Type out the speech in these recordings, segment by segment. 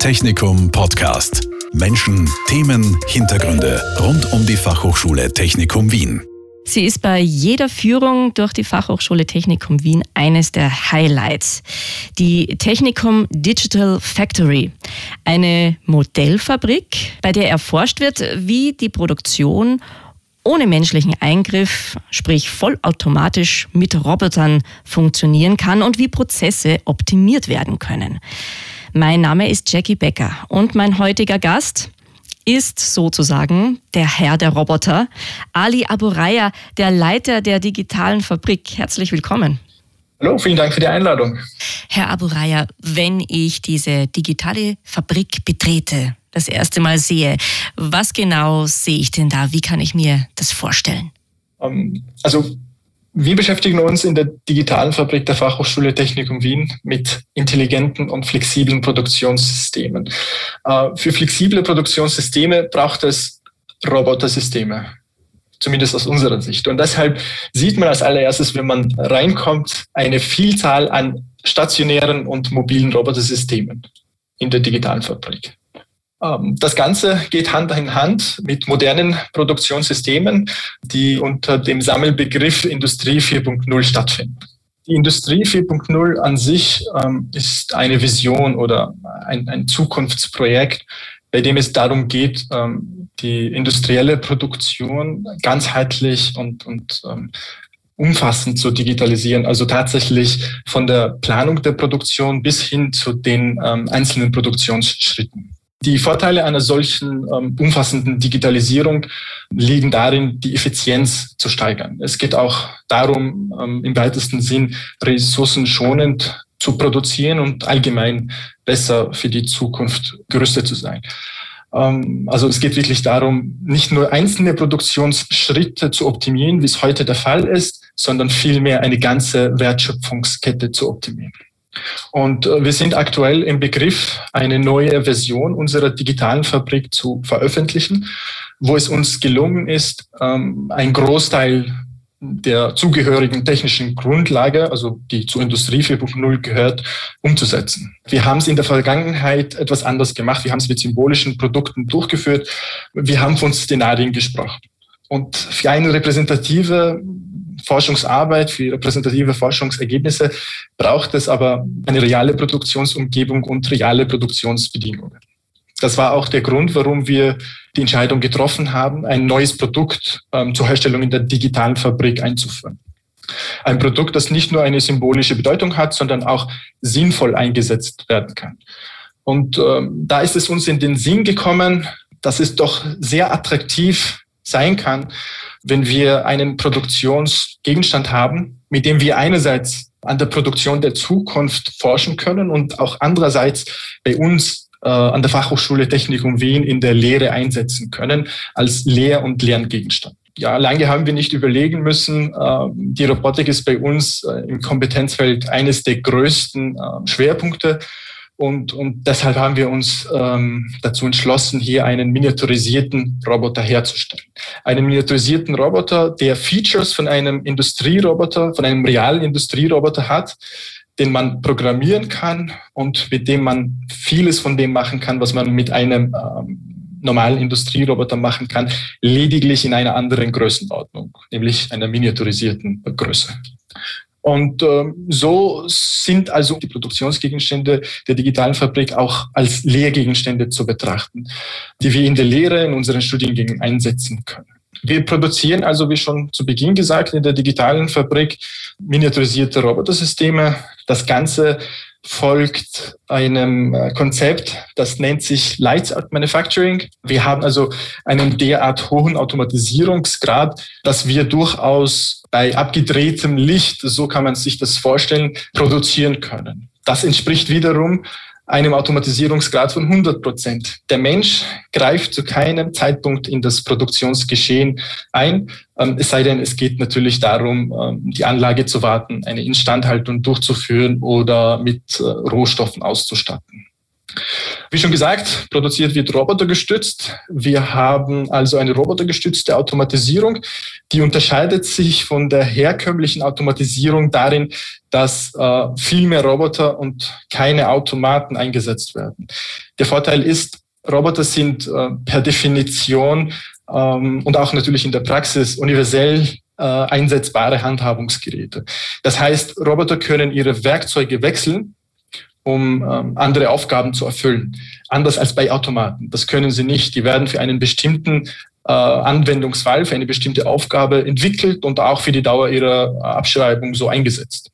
Technikum Podcast. Menschen, Themen, Hintergründe rund um die Fachhochschule Technikum Wien. Sie ist bei jeder Führung durch die Fachhochschule Technikum Wien eines der Highlights. Die Technikum Digital Factory, eine Modellfabrik, bei der erforscht wird, wie die Produktion ohne menschlichen Eingriff, sprich vollautomatisch mit Robotern funktionieren kann und wie Prozesse optimiert werden können. Mein Name ist Jackie Becker und mein heutiger Gast ist sozusagen der Herr der Roboter, Ali Aburaya, der Leiter der digitalen Fabrik. Herzlich willkommen. Hallo, vielen Dank für die Einladung. Herr Aburaya, wenn ich diese digitale Fabrik betrete, das erste Mal sehe, was genau sehe ich denn da? Wie kann ich mir das vorstellen? Ähm, also wir beschäftigen uns in der digitalen Fabrik der Fachhochschule Technikum Wien mit intelligenten und flexiblen Produktionssystemen. Äh, für flexible Produktionssysteme braucht es Robotersysteme, zumindest aus unserer Sicht. Und deshalb sieht man als allererstes, wenn man reinkommt, eine Vielzahl an stationären und mobilen Robotersystemen in der digitalen Fabrik. Ähm, das Ganze geht Hand in Hand mit modernen Produktionssystemen, die unter dem Sammelbegriff Industrie 4.0 stattfinden. Die Industrie 4.0 an sich ähm, ist eine Vision oder ein, Zukunftsprojekt, bei dem es darum geht, ähm, die industrielle Produktion ganzheitlich und, und umfassend zu digitalisieren, also tatsächlich von der Planung der Produktion bis hin zu den einzelnen Produktionsschritten. Die Vorteile einer solchen ähm, umfassenden Digitalisierung liegen darin, die Effizienz zu steigern. Es geht auch darum, ähm, im weitesten Sinn ressourcenschonend zu produzieren und allgemein besser für die Zukunft gerüstet zu sein. Ähm, also es geht wirklich darum, nicht nur einzelne Produktionsschritte zu optimieren, wie es heute der Fall ist, sondern vielmehr eine ganze Wertschöpfungskette zu optimieren. Und äh, wir sind aktuell im Begriff, eine neue Version unserer digitalen Fabrik zu veröffentlichen, wo es uns gelungen ist, ähm, ein Großteil der zugehörigen technischen Grundlage, also die zur Industrie 4.0 gehört, umzusetzen. Wir haben es in der Vergangenheit etwas anders gemacht. Wir haben es mit symbolischen Produkten durchgeführt. Wir haben von Szenarien gesprochen. Und für eine repräsentative Forschungsarbeit, für repräsentative Forschungsergebnisse braucht es aber eine reale Produktionsumgebung und reale Produktionsbedingungen. Das war auch der Grund, warum wir die Entscheidung getroffen haben, ein neues Produkt ähm, zur Herstellung in der digitalen Fabrik einzuführen. Ein Produkt, das nicht nur eine symbolische Bedeutung hat, sondern auch sinnvoll eingesetzt werden kann. Und ähm, da ist es uns in den Sinn gekommen, dass es doch sehr attraktiv sein kann, wenn wir einen Produktionsgegenstand haben, mit dem wir einerseits an der Produktion der Zukunft forschen können und auch andererseits bei uns äh, an der Fachhochschule Technikum Wien in der Lehre einsetzen können als Lehr- und Lerngegenstand. Ja, lange haben wir nicht überlegen müssen. Äh, die Robotik ist bei uns äh, im Kompetenzfeld eines der größten äh, Schwerpunkte. Und, und deshalb haben wir uns ähm, dazu entschlossen, hier einen miniaturisierten Roboter herzustellen. Einen miniaturisierten Roboter, der Features von einem Industrieroboter, von einem realen Industrieroboter hat, den man programmieren kann und mit dem man vieles von dem machen kann, was man mit einem ähm, normalen Industrieroboter machen kann, lediglich in einer anderen Größenordnung, nämlich einer miniaturisierten Größe. Und ähm, so sind also die Produktionsgegenstände der digitalen Fabrik auch als Lehrgegenstände zu betrachten, die wir in der Lehre in unseren Studiengängen einsetzen können. Wir produzieren also, wie schon zu Beginn gesagt, in der digitalen Fabrik miniaturisierte Robotersysteme. Das Ganze folgt einem äh, Konzept, das nennt sich Lights Out Manufacturing. Wir haben also einen derart hohen Automatisierungsgrad, dass wir durchaus bei abgedrehtem Licht, so kann man sich das vorstellen, produzieren können. Das entspricht wiederum einem Automatisierungsgrad von 100 Prozent. Der Mensch greift zu keinem Zeitpunkt in das Produktionsgeschehen ein, ähm, es sei denn, es geht natürlich darum, ähm, die Anlage zu warten, eine Instandhaltung durchzuführen oder mit äh, Rohstoffen auszustatten. Wie schon gesagt, produziert wird robotergestützt. Wir haben also eine robotergestützte Automatisierung, die unterscheidet sich von der herkömmlichen Automatisierung darin, dass äh, viel mehr Roboter und keine Automaten eingesetzt werden. Der Vorteil ist, Roboter sind äh, per Definition ähm, und auch natürlich in der Praxis universell äh, einsetzbare Handhabungsgeräte. Das heißt, Roboter können ihre Werkzeuge wechseln, um ähm, andere Aufgaben zu erfüllen. Anders als bei Automaten. Das können sie nicht. Die werden für einen bestimmten äh, Anwendungsfall, für eine bestimmte Aufgabe entwickelt und auch für die Dauer ihrer Abschreibung so eingesetzt.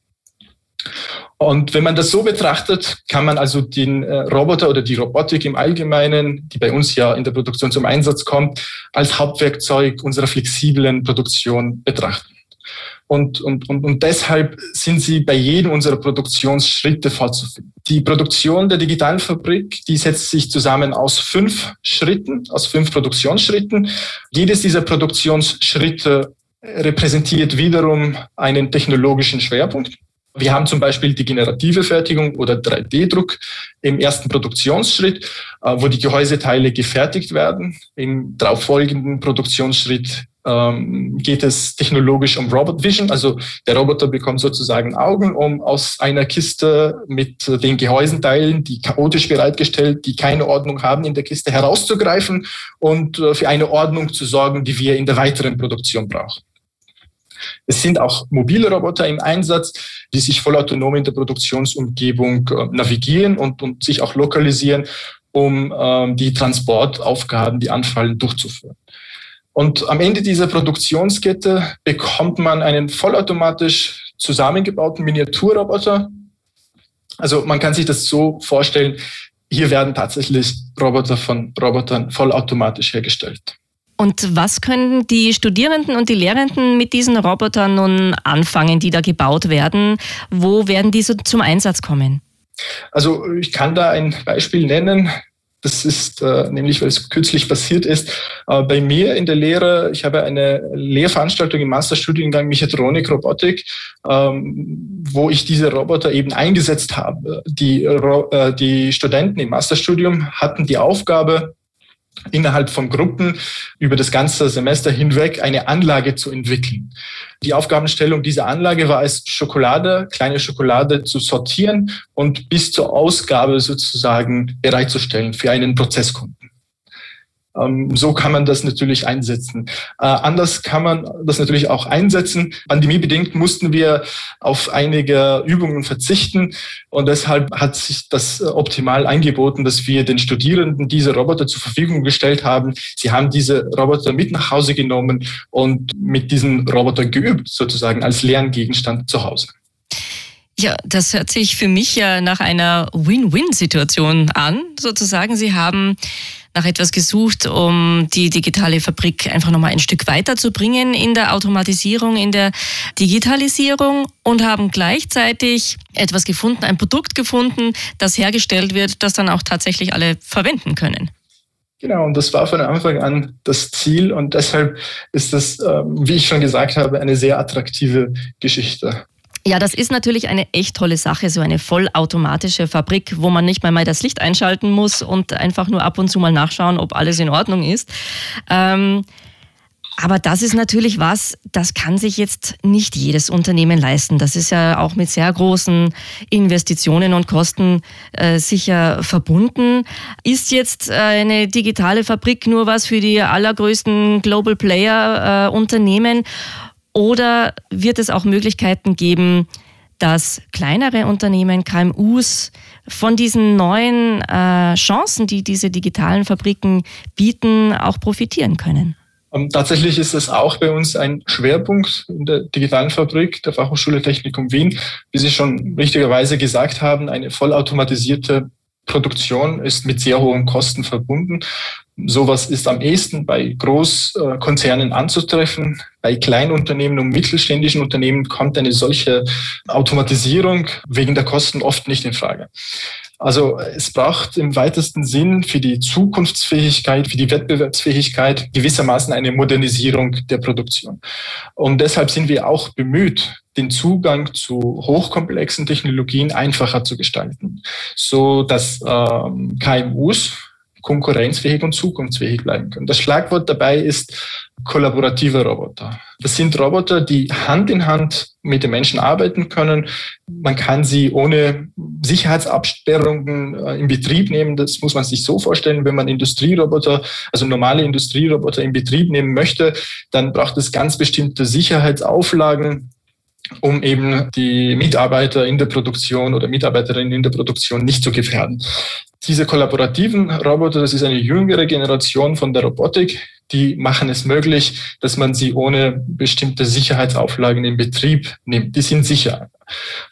Und wenn man das so betrachtet, kann man also den äh, Roboter oder die Robotik im Allgemeinen, die bei uns ja in der Produktion zum Einsatz kommt, als Hauptwerkzeug unserer flexiblen Produktion betrachten. Und, und, und, und deshalb sind sie bei jedem unserer Produktionsschritte vorzufinden. Die Produktion der digitalen Fabrik, die setzt sich zusammen aus fünf Schritten, aus fünf Produktionsschritten. Jedes dieser Produktionsschritte repräsentiert wiederum einen technologischen Schwerpunkt. Wir haben zum Beispiel die generative Fertigung oder 3D-Druck im ersten Produktionsschritt, äh, wo die Gehäuseteile gefertigt werden. Im darauffolgenden Produktionsschritt ähm, geht es technologisch um Robot Vision. Also der Roboter bekommt sozusagen Augen, um aus einer Kiste mit den Gehäusenteilen, die chaotisch bereitgestellt, die keine Ordnung haben, in der Kiste herauszugreifen und äh, für eine Ordnung zu sorgen, die wir in der weiteren Produktion brauchen. Es sind auch mobile Roboter im Einsatz, die sich vollautonom in der Produktionsumgebung äh, navigieren und, und sich auch lokalisieren, um ähm, die Transportaufgaben, die anfallen, durchzuführen. Und am Ende dieser Produktionskette bekommt man einen vollautomatisch zusammengebauten Miniaturroboter. Also man kann sich das so vorstellen, hier werden tatsächlich Roboter von Robotern vollautomatisch hergestellt. Und was können die Studierenden und die Lehrenden mit diesen Robotern nun anfangen, die da gebaut werden? Wo werden diese zum Einsatz kommen? Also ich kann da ein Beispiel nennen. Das ist äh, nämlich, weil es kürzlich passiert ist, äh, bei mir in der Lehre, ich habe eine Lehrveranstaltung im Masterstudiengang Mechatronik, Robotik, ähm, wo ich diese Roboter eben eingesetzt habe. Die, äh, die Studenten im Masterstudium hatten die Aufgabe, innerhalb von Gruppen über das ganze Semester hinweg eine Anlage zu entwickeln. Die Aufgabenstellung dieser Anlage war es, Schokolade, kleine Schokolade zu sortieren und bis zur Ausgabe sozusagen bereitzustellen für einen Prozesskunden. Ähm, so kann man das natürlich einsetzen. Äh, anders kann man das natürlich auch einsetzen. Pandemiebedingt mussten wir auf einige Übungen verzichten und deshalb hat sich das optimal angeboten, dass wir den Studierenden diese Roboter zur Verfügung gestellt haben. Sie haben diese Roboter mit nach Hause genommen und mit diesen Robotern geübt, sozusagen als Lerngegenstand zu Hause. Ja, das hört sich für mich ja nach einer Win-Win-Situation an, sozusagen. Sie haben nach etwas gesucht, um die digitale Fabrik einfach nochmal ein Stück weiterzubringen in der Automatisierung, in der Digitalisierung und haben gleichzeitig etwas gefunden, ein Produkt gefunden, das hergestellt wird, das dann auch tatsächlich alle verwenden können. Genau, und das war von Anfang an das Ziel und deshalb ist das, ähm, wie ich schon gesagt habe, eine sehr attraktive Geschichte. Ja, das ist natürlich eine echt tolle Sache, so eine vollautomatische Fabrik, wo man nicht mal mal das Licht einschalten muss und einfach nur ab und zu mal nachschauen, ob alles in Ordnung ist. Ähm, aber das ist natürlich was, das kann sich jetzt nicht jedes Unternehmen leisten. Das ist ja auch mit sehr großen Investitionen und Kosten äh, sicher verbunden. Ist jetzt eine digitale Fabrik nur was für die allergrößten Global Player äh, Unternehmen? Oder wird es auch Möglichkeiten geben, dass kleinere Unternehmen, KMUs von diesen neuen äh, Chancen, die diese digitalen Fabriken bieten, auch profitieren können? Ähm, tatsächlich ist es auch bei uns ein Schwerpunkt in der digitalen Fabrik der Fachhochschule Technikum Wien. Wie Sie schon richtigerweise gesagt haben, eine vollautomatisierte Produktion ist mit sehr hohen Kosten verbunden. Sowas ist am ehesten bei Großkonzernen anzutreffen. Bei Kleinunternehmen und mittelständischen Unternehmen kommt eine solche Automatisierung wegen der Kosten oft nicht in Frage. Also es braucht im weitesten Sinn für die Zukunftsfähigkeit, für die Wettbewerbsfähigkeit gewissermaßen eine Modernisierung der Produktion. Und deshalb sind wir auch bemüht, den Zugang zu hochkomplexen Technologien einfacher zu gestalten, so dass ähm, KMUs konkurrenzfähig und zukunftsfähig bleiben können. Das Schlagwort dabei ist kollaborative Roboter. Das sind Roboter, die Hand in Hand mit den Menschen arbeiten können. Man kann sie ohne Sicherheitsabsperrungen äh, in Betrieb nehmen. Das muss man sich so vorstellen, wenn man Industrieroboter, also normale Industrieroboter in Betrieb nehmen möchte, dann braucht es ganz bestimmte Sicherheitsauflagen, um eben die Mitarbeiter in der Produktion oder Mitarbeiterinnen in der Produktion nicht zu gefährden. Diese kollaborativen Roboter, das ist eine jüngere Generation von der Robotik, die machen es möglich, dass man sie ohne bestimmte Sicherheitsauflagen in Betrieb nimmt. Die sind sicher.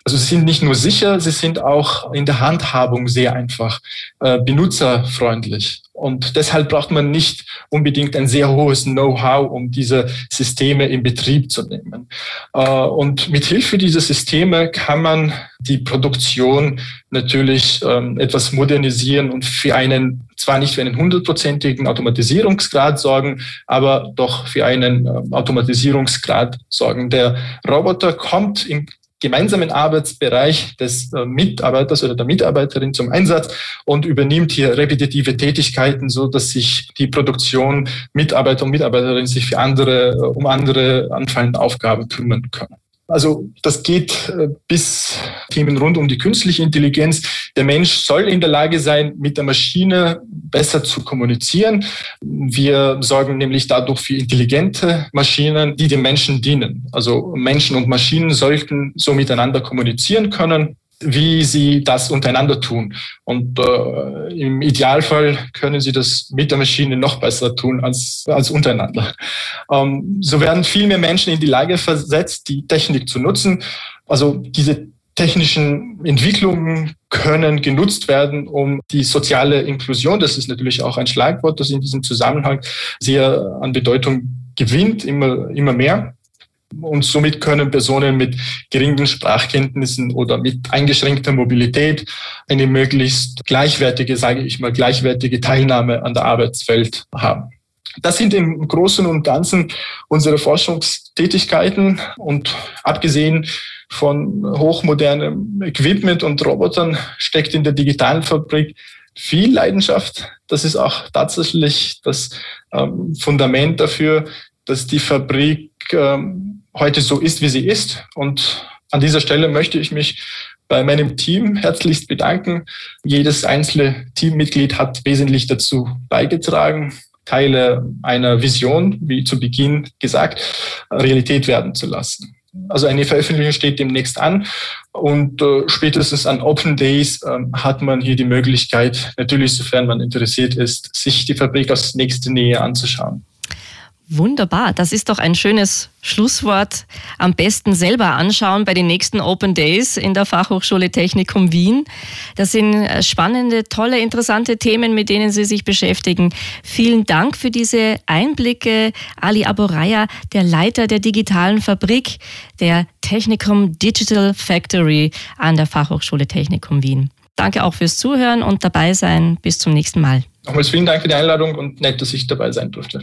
Also sie sind nicht nur sicher, sie sind auch in der Handhabung sehr einfach, äh, benutzerfreundlich. Und deshalb braucht man nicht unbedingt ein sehr hohes Know-how, um diese Systeme in Betrieb zu nehmen. Äh, und mit Hilfe dieser Systeme kann man die Produktion natürlich ähm, etwas modernisieren und für einen, zwar nicht für einen hundertprozentigen Automatisierungsgrad sorgen, aber doch für einen ähm, Automatisierungsgrad sorgen. Der Roboter kommt im gemeinsamen Arbeitsbereich des äh, Mitarbeiters oder der Mitarbeiterin zum Einsatz und übernimmt hier repetitive Tätigkeiten, so dass sich die Produktion Mitarbeiter und Mitarbeiterinnen sich für andere, äh, um andere anfallende Aufgaben kümmern können. Also das geht äh, bis Themen rund um die künstliche Intelligenz. Der Mensch soll in der Lage sein, mit der Maschine besser zu kommunizieren. Wir sorgen nämlich dadurch für intelligente Maschinen, die dem Menschen dienen. Also Menschen und Maschinen sollten so miteinander kommunizieren können wie sie das untereinander tun. Und äh, im Idealfall können sie das mit der Maschine noch besser tun als, als untereinander. Ähm, so werden viel mehr Menschen in die Lage versetzt, die Technik zu nutzen. Also diese technischen Entwicklungen können genutzt werden, um die soziale Inklusion, das ist natürlich auch ein Schlagwort, das in diesem Zusammenhang sehr an Bedeutung gewinnt, immer, immer mehr und somit können Personen mit geringen Sprachkenntnissen oder mit eingeschränkter Mobilität eine möglichst gleichwertige, sage ich mal, gleichwertige Teilnahme an der Arbeitswelt haben. Das sind im Großen und Ganzen unsere Forschungstätigkeiten und abgesehen von hochmodernem Equipment und Robotern steckt in der digitalen Fabrik viel Leidenschaft. Das ist auch tatsächlich das ähm, Fundament dafür, dass die Fabrik heute so ist, wie sie ist. Und an dieser Stelle möchte ich mich bei meinem Team herzlichst bedanken. Jedes einzelne Teammitglied hat wesentlich dazu beigetragen, Teile einer Vision, wie zu Beginn gesagt, Realität werden zu lassen. Also eine Veröffentlichung steht demnächst an und äh, spätestens an Open Days äh, hat man hier die Möglichkeit, natürlich sofern man interessiert ist, sich die Fabrik aus nächster Nähe anzuschauen. Wunderbar, das ist doch ein schönes Schlusswort. Am besten selber anschauen bei den nächsten Open Days in der Fachhochschule Technikum Wien. Das sind äh, spannende, tolle, interessante Themen, mit denen Sie sich beschäftigen. Vielen Dank für diese Einblicke. Ali Aboraya, der Leiter der digitalen Fabrik der Technikum Digital Factory an der Fachhochschule Technikum Wien. Danke auch fürs Zuhören und dabei sein. Bis zum nächsten Mal. Nochmals vielen Dank für die Einladung und nett, dass ich dabei sein durfte.